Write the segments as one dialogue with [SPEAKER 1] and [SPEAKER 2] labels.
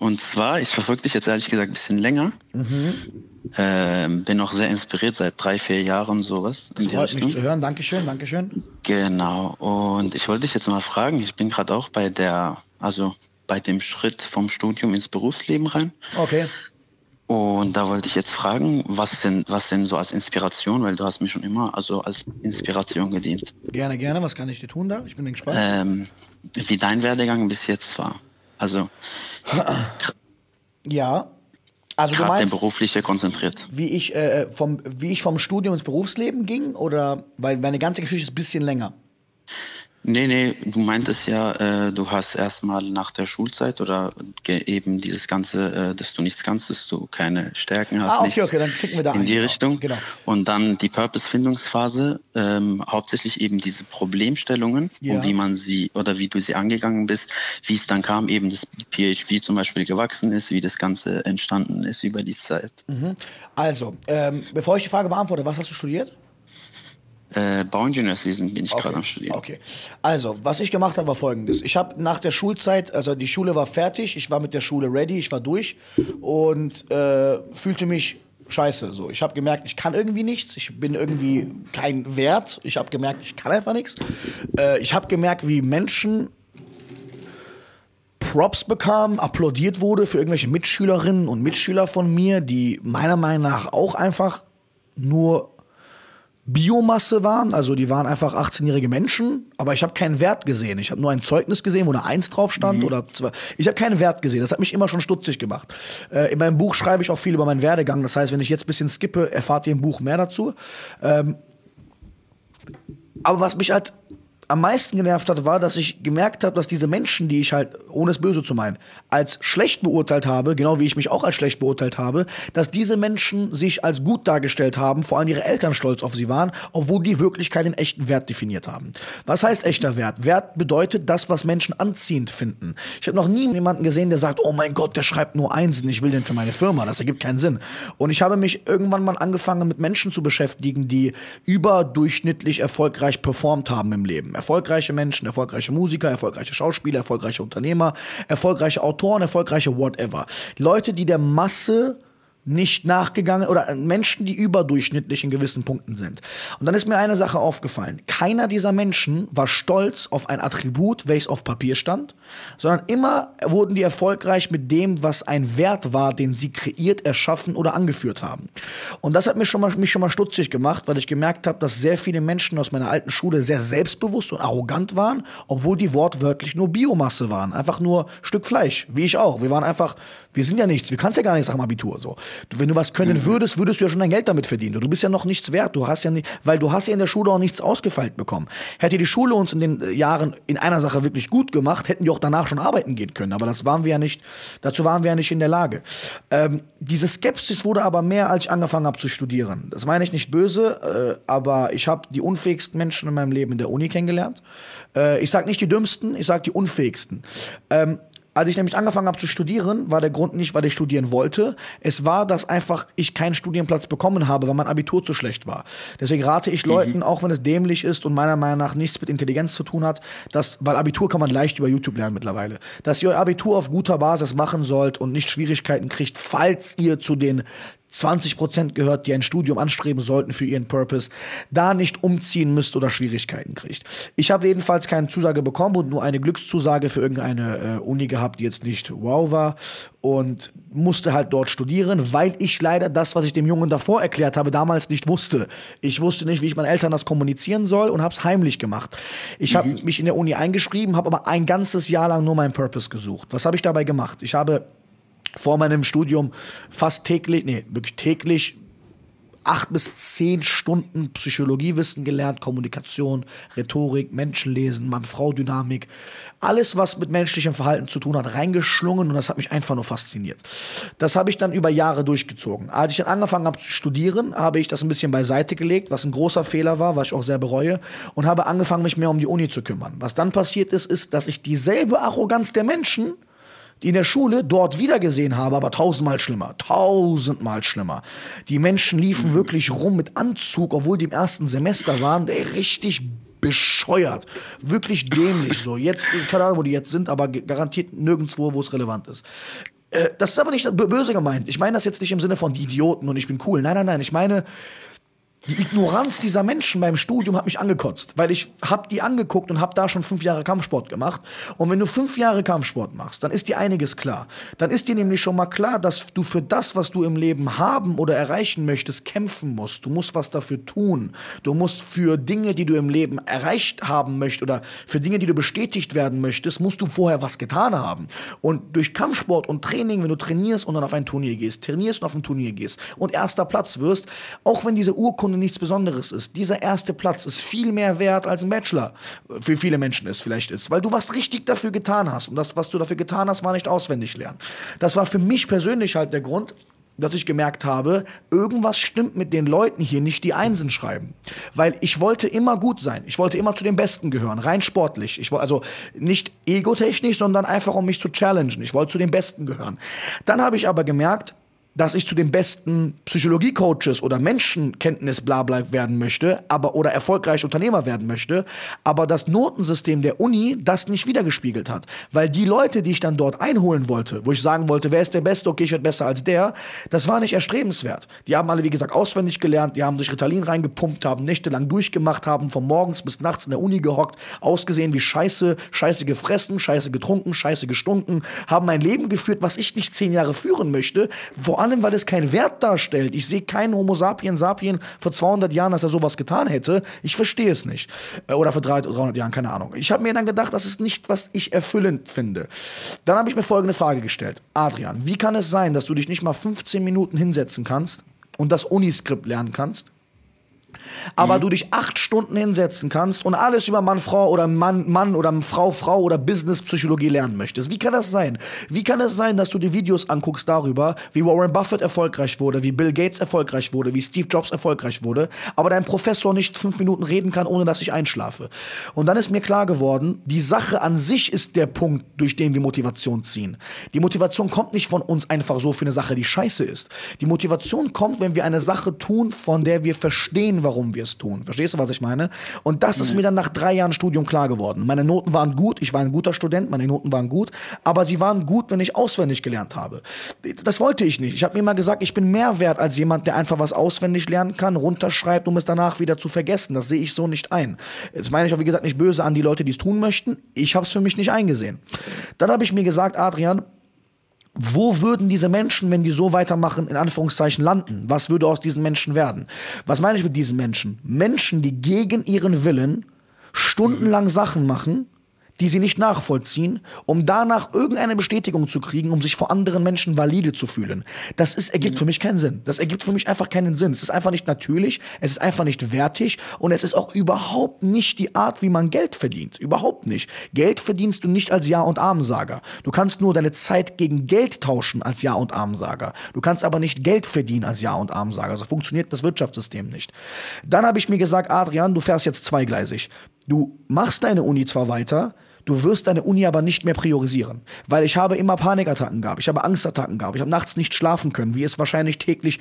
[SPEAKER 1] Und zwar, ich verfolge dich jetzt ehrlich gesagt ein bisschen länger. Mhm. Ähm, bin auch sehr inspiriert seit drei, vier Jahren sowas.
[SPEAKER 2] Das freut mich zu hören. Dankeschön, Dankeschön.
[SPEAKER 1] Genau. Und ich wollte dich jetzt mal fragen, ich bin gerade auch bei der, also bei dem Schritt vom Studium ins Berufsleben rein.
[SPEAKER 2] Okay.
[SPEAKER 1] Und da wollte ich jetzt fragen, was denn, was denn so als Inspiration, weil du hast mich schon immer also als Inspiration gedient.
[SPEAKER 2] Gerne, gerne. Was kann ich dir tun da? Ich bin gespannt.
[SPEAKER 1] Ähm, wie dein Werdegang bis jetzt war. Also
[SPEAKER 2] ja. Also
[SPEAKER 1] du meinst, berufliche konzentriert.
[SPEAKER 2] Wie ich, äh, vom, wie ich vom Studium ins Berufsleben ging? Oder weil meine ganze Geschichte ist ein bisschen länger.
[SPEAKER 1] Nee, nee, du meintest ja, äh, du hast erstmal nach der Schulzeit oder eben dieses Ganze, äh, dass du nichts kannst, dass du keine Stärken hast.
[SPEAKER 2] Ah, okay, okay, dann klicken wir da
[SPEAKER 1] In
[SPEAKER 2] ein,
[SPEAKER 1] die genau. Richtung. Genau. Und dann die Purpose-Findungsphase, ähm, hauptsächlich eben diese Problemstellungen ja. und wie man sie oder wie du sie angegangen bist, wie es dann kam, eben das PHP zum Beispiel gewachsen ist, wie das Ganze entstanden ist über die Zeit.
[SPEAKER 2] Mhm. Also, ähm, bevor ich die Frage beantworte, was hast du studiert?
[SPEAKER 1] Äh, Bauingenieurswesen bin ich okay. gerade am Studieren.
[SPEAKER 2] Okay. Also, was ich gemacht habe, war folgendes. Ich habe nach der Schulzeit, also die Schule war fertig, ich war mit der Schule ready, ich war durch und äh, fühlte mich scheiße. So, ich habe gemerkt, ich kann irgendwie nichts, ich bin irgendwie kein Wert, ich habe gemerkt, ich kann einfach nichts. Äh, ich habe gemerkt, wie Menschen Props bekamen, applaudiert wurde für irgendwelche Mitschülerinnen und Mitschüler von mir, die meiner Meinung nach auch einfach nur Biomasse waren, also die waren einfach 18-jährige Menschen, aber ich habe keinen Wert gesehen. Ich habe nur ein Zeugnis gesehen, wo eine Eins drauf stand mhm. oder zwei. Ich habe keinen Wert gesehen. Das hat mich immer schon stutzig gemacht. Äh, in meinem Buch schreibe ich auch viel über meinen Werdegang. Das heißt, wenn ich jetzt ein bisschen skippe, erfahrt ihr im Buch mehr dazu. Ähm, aber was mich halt am meisten genervt hat, war, dass ich gemerkt habe, dass diese Menschen, die ich halt, ohne es böse zu meinen, als schlecht beurteilt habe, genau wie ich mich auch als schlecht beurteilt habe, dass diese Menschen sich als gut dargestellt haben, vor allem ihre Eltern stolz auf sie waren, obwohl die Wirklichkeit den echten Wert definiert haben. Was heißt echter Wert? Wert bedeutet das, was Menschen anziehend finden. Ich habe noch nie jemanden gesehen, der sagt, oh mein Gott, der schreibt nur Einsen, ich will den für meine Firma. Das ergibt keinen Sinn. Und ich habe mich irgendwann mal angefangen, mit Menschen zu beschäftigen, die überdurchschnittlich erfolgreich performt haben im Leben erfolgreiche Menschen, erfolgreiche Musiker, erfolgreiche Schauspieler, erfolgreiche Unternehmer, erfolgreiche Autoren, erfolgreiche whatever. Leute, die der Masse nicht nachgegangen oder Menschen, die überdurchschnittlich in gewissen Punkten sind. Und dann ist mir eine Sache aufgefallen. Keiner dieser Menschen war stolz auf ein Attribut, welches auf Papier stand, sondern immer wurden die erfolgreich mit dem, was ein Wert war, den sie kreiert, erschaffen oder angeführt haben. Und das hat mich schon mal, mich schon mal stutzig gemacht, weil ich gemerkt habe, dass sehr viele Menschen aus meiner alten Schule sehr selbstbewusst und arrogant waren, obwohl die wortwörtlich nur Biomasse waren. Einfach nur Stück Fleisch, wie ich auch. Wir waren einfach wir sind ja nichts, wir kannst ja gar nichts nach dem Abitur so. Wenn du was können mhm. würdest, würdest du ja schon dein Geld damit verdienen. Du, bist ja noch nichts wert. Du hast ja nicht, weil du hast ja in der Schule auch nichts ausgefeilt bekommen. Hätte die Schule uns in den äh, Jahren in einer Sache wirklich gut gemacht, hätten wir auch danach schon arbeiten gehen können. Aber das waren wir ja nicht, dazu waren wir ja nicht in der Lage. Ähm, diese Skepsis wurde aber mehr, als ich angefangen habe zu studieren. Das meine ich nicht böse, äh, aber ich habe die unfähigsten Menschen in meinem Leben in der Uni kennengelernt. Äh, ich sage nicht die dümmsten, ich sage die unfähigsten. Ähm, als ich nämlich angefangen habe zu studieren, war der Grund nicht, weil ich studieren wollte. Es war, dass einfach ich keinen Studienplatz bekommen habe, weil mein Abitur zu schlecht war. Deswegen rate ich Leuten, mhm. auch wenn es dämlich ist und meiner Meinung nach nichts mit Intelligenz zu tun hat, dass, weil Abitur kann man leicht über YouTube lernen mittlerweile, dass ihr euer Abitur auf guter Basis machen sollt und nicht Schwierigkeiten kriegt, falls ihr zu den 20 Prozent gehört, die ein Studium anstreben sollten für ihren Purpose, da nicht umziehen müsst oder Schwierigkeiten kriegt. Ich habe jedenfalls keine Zusage bekommen und nur eine Glückszusage für irgendeine äh, Uni gehabt, die jetzt nicht wow war und musste halt dort studieren, weil ich leider das, was ich dem Jungen davor erklärt habe, damals nicht wusste. Ich wusste nicht, wie ich meinen Eltern das kommunizieren soll und habe es heimlich gemacht. Ich habe mhm. mich in der Uni eingeschrieben, habe aber ein ganzes Jahr lang nur meinen Purpose gesucht. Was habe ich dabei gemacht? Ich habe vor meinem Studium fast täglich, nee, wirklich täglich acht bis zehn Stunden Psychologiewissen gelernt, Kommunikation, Rhetorik, Menschenlesen, Mann-Frau-Dynamik, alles, was mit menschlichem Verhalten zu tun hat, reingeschlungen und das hat mich einfach nur fasziniert. Das habe ich dann über Jahre durchgezogen. Als ich dann angefangen habe zu studieren, habe ich das ein bisschen beiseite gelegt, was ein großer Fehler war, was ich auch sehr bereue und habe angefangen, mich mehr um die Uni zu kümmern. Was dann passiert ist, ist, dass ich dieselbe Arroganz der Menschen die in der Schule dort wiedergesehen habe, aber tausendmal schlimmer, tausendmal schlimmer. Die Menschen liefen wirklich rum mit Anzug, obwohl die im ersten Semester waren, ey, richtig bescheuert, wirklich dämlich so. Jetzt, keine Ahnung, wo die jetzt sind, aber garantiert nirgendwo, wo es relevant ist. Äh, das ist aber nicht böse gemeint. Ich meine das jetzt nicht im Sinne von die Idioten und ich bin cool. Nein, nein, nein. Ich meine, die Ignoranz dieser Menschen beim Studium hat mich angekotzt, weil ich hab die angeguckt und hab da schon fünf Jahre Kampfsport gemacht. Und wenn du fünf Jahre Kampfsport machst, dann ist dir einiges klar. Dann ist dir nämlich schon mal klar, dass du für das, was du im Leben haben oder erreichen möchtest, kämpfen musst. Du musst was dafür tun. Du musst für Dinge, die du im Leben erreicht haben möchtest oder für Dinge, die du bestätigt werden möchtest, musst du vorher was getan haben. Und durch Kampfsport und Training, wenn du trainierst und dann auf ein Turnier gehst, trainierst und auf ein Turnier gehst und erster Platz wirst, auch wenn diese Urkunde Grunde nichts Besonderes ist. Dieser erste Platz ist viel mehr wert als ein Bachelor. Für viele Menschen ist vielleicht ist, weil du was richtig dafür getan hast. Und das, was du dafür getan hast, war nicht auswendig lernen. Das war für mich persönlich halt der Grund, dass ich gemerkt habe, irgendwas stimmt mit den Leuten hier nicht, die Einsen schreiben. Weil ich wollte immer gut sein. Ich wollte immer zu den Besten gehören, rein sportlich. Ich wollte also nicht egotechnisch, sondern einfach um mich zu challengen. Ich wollte zu den Besten gehören. Dann habe ich aber gemerkt, dass ich zu den besten Psychologie-Coaches oder Menschenkenntnis blabla werden möchte, aber oder erfolgreich Unternehmer werden möchte, aber das Notensystem der Uni das nicht wiedergespiegelt hat, weil die Leute, die ich dann dort einholen wollte, wo ich sagen wollte, wer ist der Beste, okay, ich werde besser als der, das war nicht erstrebenswert. Die haben alle wie gesagt auswendig gelernt, die haben sich Ritalin reingepumpt, haben nächtelang durchgemacht, haben von morgens bis nachts in der Uni gehockt, ausgesehen wie Scheiße, Scheiße gefressen, Scheiße getrunken, Scheiße gestunken, haben ein Leben geführt, was ich nicht zehn Jahre führen möchte, vor allem, weil es keinen Wert darstellt. Ich sehe keinen Homo sapien sapien vor 200 Jahren, dass er sowas getan hätte. Ich verstehe es nicht. Äh, oder vor 300 Jahren, keine Ahnung. Ich habe mir dann gedacht, das ist nicht, was ich erfüllend finde. Dann habe ich mir folgende Frage gestellt. Adrian, wie kann es sein, dass du dich nicht mal 15 Minuten hinsetzen kannst und das Uniskript lernen kannst? Aber mhm. du dich acht Stunden hinsetzen kannst und alles über Mann, Frau oder Mann, Mann oder Frau, Frau oder Business-Psychologie lernen möchtest. Wie kann das sein? Wie kann es sein, dass du dir Videos anguckst darüber, wie Warren Buffett erfolgreich wurde, wie Bill Gates erfolgreich wurde, wie Steve Jobs erfolgreich wurde, aber dein Professor nicht fünf Minuten reden kann, ohne dass ich einschlafe? Und dann ist mir klar geworden, die Sache an sich ist der Punkt, durch den wir Motivation ziehen. Die Motivation kommt nicht von uns einfach so für eine Sache, die scheiße ist. Die Motivation kommt, wenn wir eine Sache tun, von der wir verstehen, warum warum wir es tun. Verstehst du, was ich meine? Und das ist mir dann nach drei Jahren Studium klar geworden. Meine Noten waren gut, ich war ein guter Student, meine Noten waren gut, aber sie waren gut, wenn ich auswendig gelernt habe. Das wollte ich nicht. Ich habe mir immer gesagt, ich bin mehr wert als jemand, der einfach was auswendig lernen kann, runterschreibt, um es danach wieder zu vergessen. Das sehe ich so nicht ein. Jetzt meine ich auch, wie gesagt, nicht böse an die Leute, die es tun möchten. Ich habe es für mich nicht eingesehen. Dann habe ich mir gesagt, Adrian, wo würden diese Menschen, wenn die so weitermachen, in Anführungszeichen landen? Was würde aus diesen Menschen werden? Was meine ich mit diesen Menschen? Menschen, die gegen ihren Willen stundenlang Sachen machen, die sie nicht nachvollziehen, um danach irgendeine Bestätigung zu kriegen, um sich vor anderen Menschen valide zu fühlen. Das ist, ergibt für mich keinen Sinn. Das ergibt für mich einfach keinen Sinn. Es ist einfach nicht natürlich, es ist einfach nicht wertig und es ist auch überhaupt nicht die Art, wie man Geld verdient. Überhaupt nicht. Geld verdienst du nicht als Ja- und Armensager. Du kannst nur deine Zeit gegen Geld tauschen als Ja- und Armensager. Du kannst aber nicht Geld verdienen als Ja- und Armensager. So funktioniert das Wirtschaftssystem nicht. Dann habe ich mir gesagt, Adrian, du fährst jetzt zweigleisig. Du machst deine Uni zwar weiter, Du wirst deine Uni aber nicht mehr priorisieren. Weil ich habe immer Panikattacken gehabt, ich habe Angstattacken gehabt, ich habe nachts nicht schlafen können, wie es wahrscheinlich täglich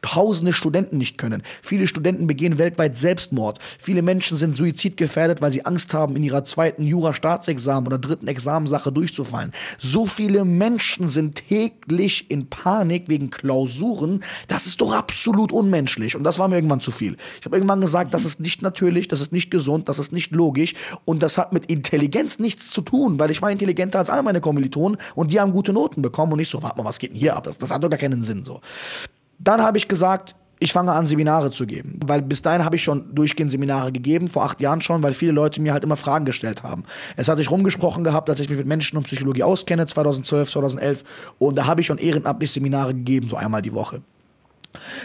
[SPEAKER 2] tausende Studenten nicht können. Viele Studenten begehen weltweit Selbstmord. Viele Menschen sind suizidgefährdet, weil sie Angst haben, in ihrer zweiten Jura-Staatsexamen oder dritten Examensache durchzufallen. So viele Menschen sind täglich in Panik wegen Klausuren. Das ist doch absolut unmenschlich. Und das war mir irgendwann zu viel. Ich habe irgendwann gesagt, das ist nicht natürlich, das ist nicht gesund, das ist nicht logisch und das hat mit Intelligenz nichts zu tun, weil ich war intelligenter als alle meine Kommilitonen und die haben gute Noten bekommen und ich so, warte mal, was geht denn hier ab? Das, das hat doch gar keinen Sinn so. Dann habe ich gesagt, ich fange an, Seminare zu geben. Weil bis dahin habe ich schon durchgehend Seminare gegeben, vor acht Jahren schon, weil viele Leute mir halt immer Fragen gestellt haben. Es hat sich rumgesprochen gehabt, dass ich mich mit Menschen und Psychologie auskenne, 2012, 2011. Und da habe ich schon ehrenamtlich Seminare gegeben, so einmal die Woche.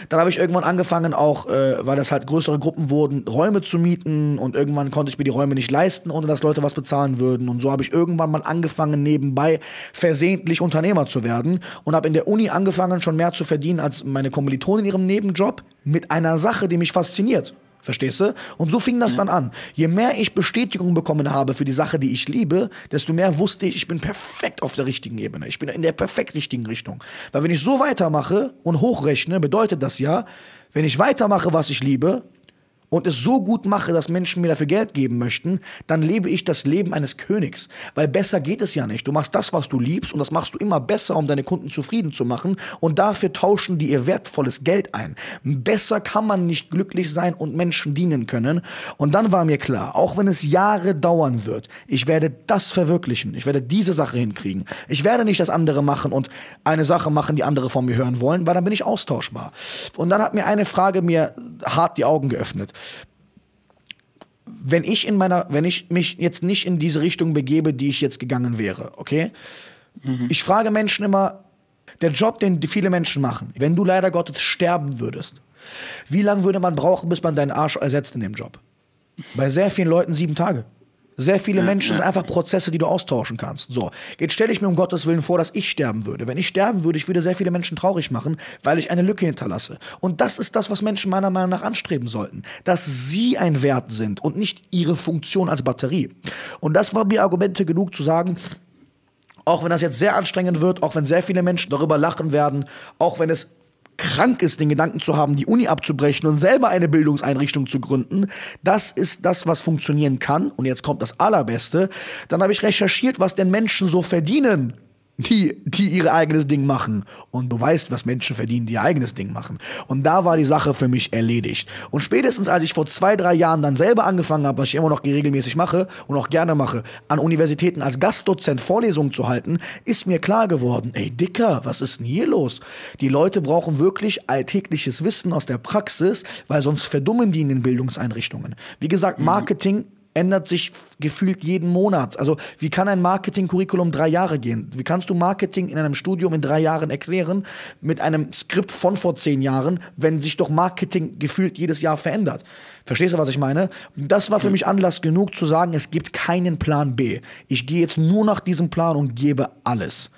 [SPEAKER 2] Dann habe ich irgendwann angefangen, auch, äh, weil das halt größere Gruppen wurden, Räume zu mieten und irgendwann konnte ich mir die Räume nicht leisten, ohne dass Leute was bezahlen würden. Und so habe ich irgendwann mal angefangen, nebenbei versehentlich Unternehmer zu werden und habe in der Uni angefangen, schon mehr zu verdienen als meine Kommilitonen in ihrem Nebenjob mit einer Sache, die mich fasziniert. Verstehst du? Und so fing das dann an. Je mehr ich Bestätigung bekommen habe für die Sache, die ich liebe, desto mehr wusste ich, ich bin perfekt auf der richtigen Ebene. Ich bin in der perfekt richtigen Richtung. Weil wenn ich so weitermache und hochrechne, bedeutet das ja, wenn ich weitermache, was ich liebe, und es so gut mache, dass Menschen mir dafür Geld geben möchten, dann lebe ich das Leben eines Königs. Weil besser geht es ja nicht. Du machst das, was du liebst und das machst du immer besser, um deine Kunden zufrieden zu machen und dafür tauschen die ihr wertvolles Geld ein. Besser kann man nicht glücklich sein und Menschen dienen können. Und dann war mir klar, auch wenn es Jahre dauern wird, ich werde das verwirklichen. Ich werde diese Sache hinkriegen. Ich werde nicht das andere machen und eine Sache machen, die andere von mir hören wollen, weil dann bin ich austauschbar. Und dann hat mir eine Frage mir hart die Augen geöffnet wenn ich in meiner, wenn ich mich jetzt nicht in diese Richtung begebe, die ich jetzt gegangen wäre, okay? Mhm. Ich frage Menschen immer, der Job, den viele Menschen machen, wenn du leider Gottes sterben würdest, wie lange würde man brauchen, bis man deinen Arsch ersetzt in dem Job? Bei sehr vielen Leuten sieben Tage. Sehr viele Menschen sind einfach Prozesse, die du austauschen kannst. So, jetzt stelle ich mir um Gottes Willen vor, dass ich sterben würde. Wenn ich sterben würde, ich würde sehr viele Menschen traurig machen, weil ich eine Lücke hinterlasse. Und das ist das, was Menschen meiner Meinung nach anstreben sollten. Dass sie ein Wert sind und nicht ihre Funktion als Batterie. Und das war mir Argumente genug zu sagen, auch wenn das jetzt sehr anstrengend wird, auch wenn sehr viele Menschen darüber lachen werden, auch wenn es krank ist, den Gedanken zu haben, die Uni abzubrechen und selber eine Bildungseinrichtung zu gründen, das ist das, was funktionieren kann. Und jetzt kommt das Allerbeste. Dann habe ich recherchiert, was denn Menschen so verdienen die, die ihr eigenes Ding machen. Und du weißt, was Menschen verdienen, die ihr eigenes Ding machen. Und da war die Sache für mich erledigt. Und spätestens, als ich vor zwei, drei Jahren dann selber angefangen habe, was ich immer noch regelmäßig mache und auch gerne mache, an Universitäten als Gastdozent Vorlesungen zu halten, ist mir klar geworden, ey Dicker, was ist denn hier los? Die Leute brauchen wirklich alltägliches Wissen aus der Praxis, weil sonst verdummen die in den Bildungseinrichtungen. Wie gesagt, mhm. Marketing ändert sich gefühlt jeden Monat. Also wie kann ein Marketing-Curriculum drei Jahre gehen? Wie kannst du Marketing in einem Studium in drei Jahren erklären mit einem Skript von vor zehn Jahren, wenn sich doch Marketing gefühlt jedes Jahr verändert? Verstehst du, was ich meine? Das war für mich Anlass genug zu sagen, es gibt keinen Plan B. Ich gehe jetzt nur nach diesem Plan und gebe alles.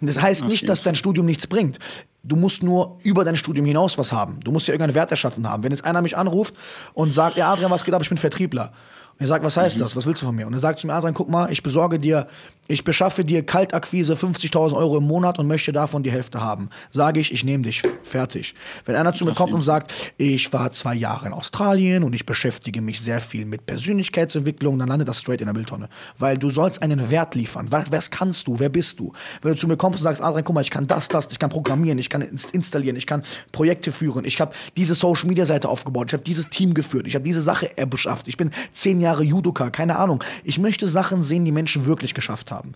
[SPEAKER 2] Das heißt nicht, dass dein Studium nichts bringt. Du musst nur über dein Studium hinaus was haben. Du musst ja irgendeinen Wert erschaffen haben. Wenn jetzt einer mich anruft und sagt, ja, Adrian, was geht ab, ich bin Vertriebler. Und er sagt, was heißt mhm. das? Was willst du von mir? Und er sagt zu mir, Adrian, guck mal, ich besorge dir, ich beschaffe dir Kaltakquise 50.000 Euro im Monat und möchte davon die Hälfte haben. Sage ich, ich nehme dich. Fertig. Wenn einer zu mir kommt und sagt, ich war zwei Jahre in Australien und ich beschäftige mich sehr viel mit Persönlichkeitsentwicklung, dann landet das straight in der Mülltonne. Weil du sollst einen Wert liefern. Was, was kannst du? Wer bist du? Wenn du zu mir kommst und sagst, Adrian, guck mal, ich kann das, das, ich kann programmieren, ich kann installieren, ich kann Projekte führen, ich habe diese Social-Media-Seite aufgebaut, ich habe dieses Team geführt, ich habe diese Sache beschafft, ich bin zehn Jahre Jahre Judoka, keine Ahnung. Ich möchte Sachen sehen, die Menschen wirklich geschafft haben.